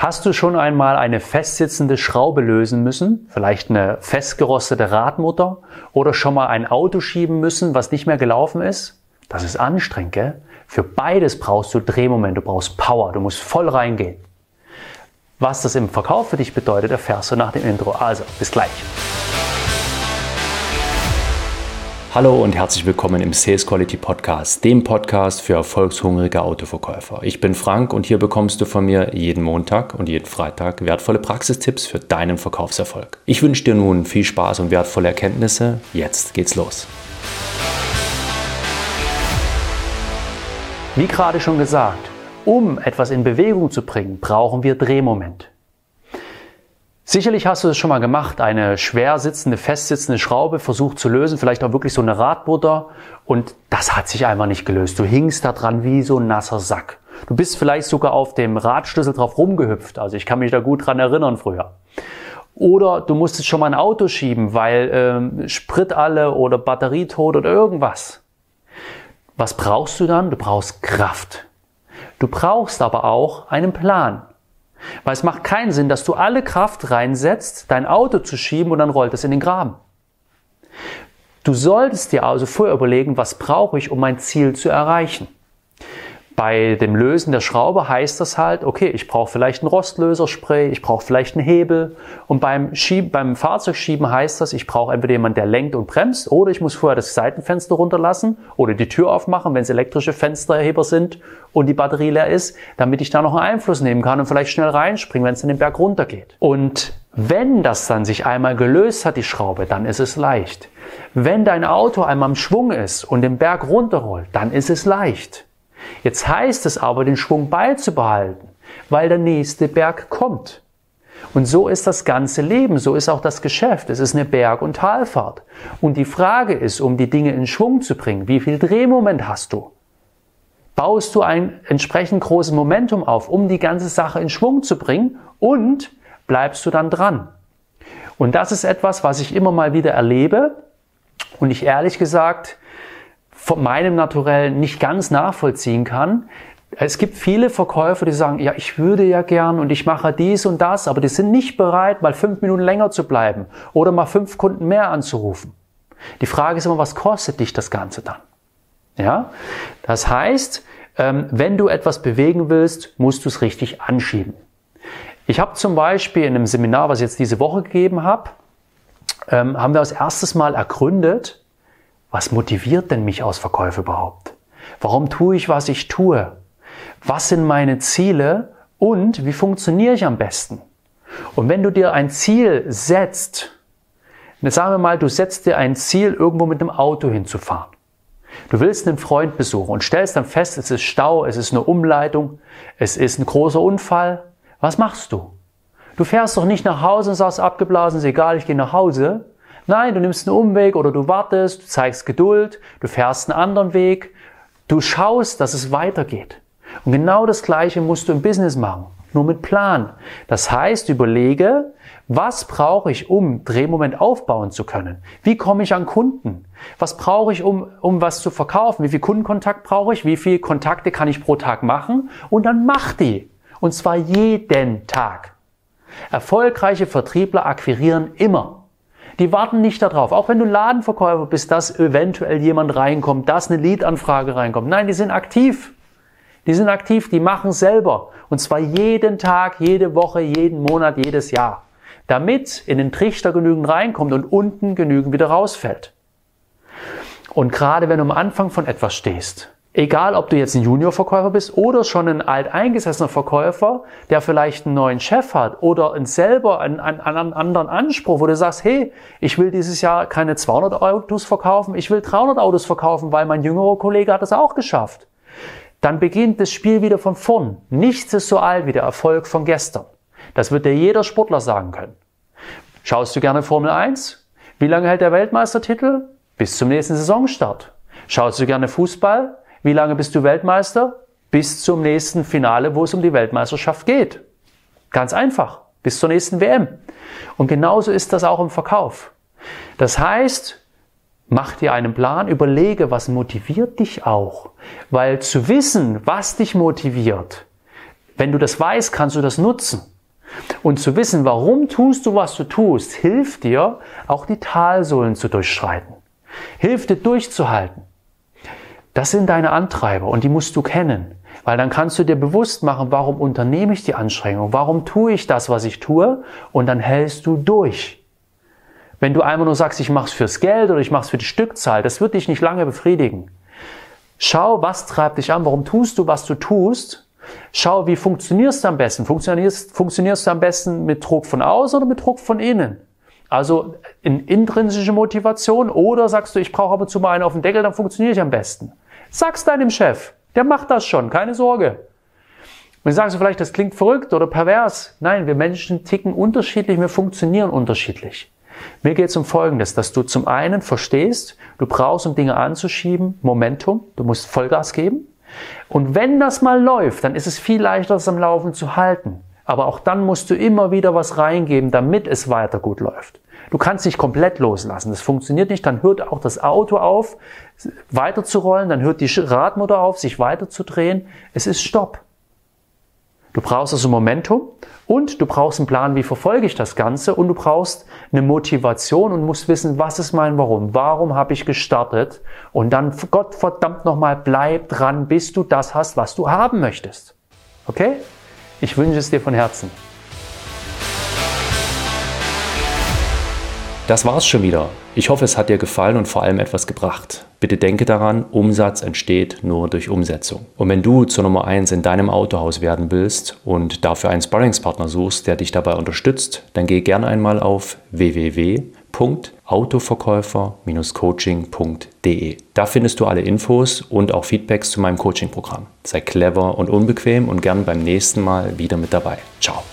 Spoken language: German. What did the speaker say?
Hast du schon einmal eine festsitzende Schraube lösen müssen? Vielleicht eine festgerostete Radmutter? Oder schon mal ein Auto schieben müssen, was nicht mehr gelaufen ist? Das ist anstrengend, gell? Für beides brauchst du Drehmoment, du brauchst Power, du musst voll reingehen. Was das im Verkauf für dich bedeutet, erfährst du nach dem Intro. Also, bis gleich. Hallo und herzlich willkommen im Sales Quality Podcast, dem Podcast für erfolgshungrige Autoverkäufer. Ich bin Frank und hier bekommst du von mir jeden Montag und jeden Freitag wertvolle Praxistipps für deinen Verkaufserfolg. Ich wünsche dir nun viel Spaß und wertvolle Erkenntnisse. Jetzt geht's los. Wie gerade schon gesagt, um etwas in Bewegung zu bringen, brauchen wir Drehmoment. Sicherlich hast du es schon mal gemacht, eine schwer sitzende, festsitzende Schraube versucht zu lösen, vielleicht auch wirklich so eine Radbutter und das hat sich einfach nicht gelöst. Du hingst da dran wie so ein nasser Sack. Du bist vielleicht sogar auf dem Radschlüssel drauf rumgehüpft, also ich kann mich da gut dran erinnern früher. Oder du musstest schon mal ein Auto schieben, weil ähm, Sprit alle oder Batterie tot oder irgendwas. Was brauchst du dann? Du brauchst Kraft. Du brauchst aber auch einen Plan. Weil es macht keinen Sinn, dass du alle Kraft reinsetzt, dein Auto zu schieben und dann rollt es in den Graben. Du solltest dir also vorher überlegen, was brauche ich, um mein Ziel zu erreichen. Bei dem Lösen der Schraube heißt das halt, okay, ich brauche vielleicht ein Rostlöserspray, ich brauche vielleicht einen Hebel. Und beim, Schieb, beim Fahrzeugschieben heißt das, ich brauche entweder jemanden, der lenkt und bremst, oder ich muss vorher das Seitenfenster runterlassen oder die Tür aufmachen, wenn es elektrische Fensterheber sind und die Batterie leer ist, damit ich da noch einen Einfluss nehmen kann und vielleicht schnell reinspringen, wenn es in den Berg runtergeht. Und wenn das dann sich einmal gelöst hat, die Schraube, dann ist es leicht. Wenn dein Auto einmal im Schwung ist und den Berg runterrollt, dann ist es leicht. Jetzt heißt es aber, den Schwung beizubehalten, weil der nächste Berg kommt. Und so ist das ganze Leben, so ist auch das Geschäft. Es ist eine Berg- und Talfahrt. Und die Frage ist, um die Dinge in Schwung zu bringen, wie viel Drehmoment hast du? Baust du ein entsprechend großes Momentum auf, um die ganze Sache in Schwung zu bringen und bleibst du dann dran? Und das ist etwas, was ich immer mal wieder erlebe und ich ehrlich gesagt von meinem Naturell nicht ganz nachvollziehen kann. Es gibt viele Verkäufer, die sagen, ja, ich würde ja gern und ich mache dies und das, aber die sind nicht bereit, mal fünf Minuten länger zu bleiben oder mal fünf Kunden mehr anzurufen. Die Frage ist immer, was kostet dich das Ganze dann? Ja? Das heißt, ähm, wenn du etwas bewegen willst, musst du es richtig anschieben. Ich habe zum Beispiel in einem Seminar, was ich jetzt diese Woche gegeben habe, ähm, haben wir als erstes Mal ergründet, was motiviert denn mich aus Verkäufe überhaupt? Warum tue ich, was ich tue? Was sind meine Ziele und wie funktioniere ich am besten? Und wenn du dir ein Ziel setzt, sagen wir mal, du setzt dir ein Ziel, irgendwo mit einem Auto hinzufahren. Du willst einen Freund besuchen und stellst dann fest, es ist Stau, es ist eine Umleitung, es ist ein großer Unfall. Was machst du? Du fährst doch nicht nach Hause und sagst abgeblasen, ist egal, ich gehe nach Hause, Nein, du nimmst einen Umweg oder du wartest, du zeigst Geduld, du fährst einen anderen Weg, du schaust, dass es weitergeht. Und genau das Gleiche musst du im Business machen, nur mit Plan. Das heißt, überlege, was brauche ich, um Drehmoment aufbauen zu können? Wie komme ich an Kunden? Was brauche ich, um, um was zu verkaufen? Wie viel Kundenkontakt brauche ich? Wie viele Kontakte kann ich pro Tag machen? Und dann mach die. Und zwar jeden Tag. Erfolgreiche Vertriebler akquirieren immer. Die warten nicht darauf. Auch wenn du Ladenverkäufer bist, dass eventuell jemand reinkommt, dass eine Leadanfrage reinkommt. Nein, die sind aktiv. Die sind aktiv, die machen selber. Und zwar jeden Tag, jede Woche, jeden Monat, jedes Jahr. Damit in den Trichter genügend reinkommt und unten genügend wieder rausfällt. Und gerade wenn du am Anfang von etwas stehst, Egal, ob du jetzt ein Juniorverkäufer bist oder schon ein alteingesessener Verkäufer, der vielleicht einen neuen Chef hat oder selber einen, einen, einen, anderen Anspruch, wo du sagst, hey, ich will dieses Jahr keine 200 Autos verkaufen, ich will 300 Autos verkaufen, weil mein jüngerer Kollege hat das auch geschafft. Dann beginnt das Spiel wieder von vorn. Nichts ist so alt wie der Erfolg von gestern. Das wird dir jeder Sportler sagen können. Schaust du gerne Formel 1? Wie lange hält der Weltmeistertitel? Bis zum nächsten Saisonstart. Schaust du gerne Fußball? Wie lange bist du Weltmeister? Bis zum nächsten Finale, wo es um die Weltmeisterschaft geht. Ganz einfach. Bis zur nächsten WM. Und genauso ist das auch im Verkauf. Das heißt, mach dir einen Plan, überlege, was motiviert dich auch. Weil zu wissen, was dich motiviert, Wenn du das weißt, kannst du das nutzen. Und zu wissen, warum tust du, was du tust, hilft dir, auch die Talsohlen zu durchschreiten. Hilft dir durchzuhalten. Das sind deine Antreiber und die musst du kennen. Weil dann kannst du dir bewusst machen, warum unternehme ich die Anstrengung, warum tue ich das, was ich tue und dann hältst du durch. Wenn du einmal nur sagst, ich mache es fürs Geld oder ich mache es für die Stückzahl, das wird dich nicht lange befriedigen. Schau, was treibt dich an, warum tust du, was du tust. Schau, wie funktionierst du am besten? Funktionierst, funktionierst du am besten mit Druck von außen oder mit Druck von innen? Also in intrinsische Motivation oder sagst du, ich brauche aber zu mal einen auf den Deckel, dann funktioniere ich am besten. Sag's deinem Chef, der macht das schon, keine Sorge. Und sagst du vielleicht, das klingt verrückt oder pervers. Nein, wir Menschen ticken unterschiedlich, wir funktionieren unterschiedlich. Mir geht es um Folgendes, dass du zum einen verstehst, du brauchst, um Dinge anzuschieben, Momentum, du musst Vollgas geben. Und wenn das mal läuft, dann ist es viel leichter, das am Laufen zu halten. Aber auch dann musst du immer wieder was reingeben, damit es weiter gut läuft. Du kannst dich komplett loslassen. Das funktioniert nicht. Dann hört auch das Auto auf, weiter zu rollen. Dann hört die Radmutter auf, sich weiter zu drehen. Es ist Stopp. Du brauchst also Momentum und du brauchst einen Plan, wie verfolge ich das Ganze und du brauchst eine Motivation und musst wissen, was ist mein Warum? Warum habe ich gestartet? Und dann, Gott verdammt nochmal, bleib dran, bis du das hast, was du haben möchtest. Okay? Ich wünsche es dir von Herzen. Das war's schon wieder. Ich hoffe, es hat dir gefallen und vor allem etwas gebracht. Bitte denke daran, Umsatz entsteht nur durch Umsetzung. Und wenn du zur Nummer 1 in deinem Autohaus werden willst und dafür einen Sparringspartner suchst, der dich dabei unterstützt, dann geh gerne einmal auf www.autoverkäufer-coaching.de. Da findest du alle Infos und auch Feedbacks zu meinem Coaching-Programm. Sei clever und unbequem und gern beim nächsten Mal wieder mit dabei. Ciao.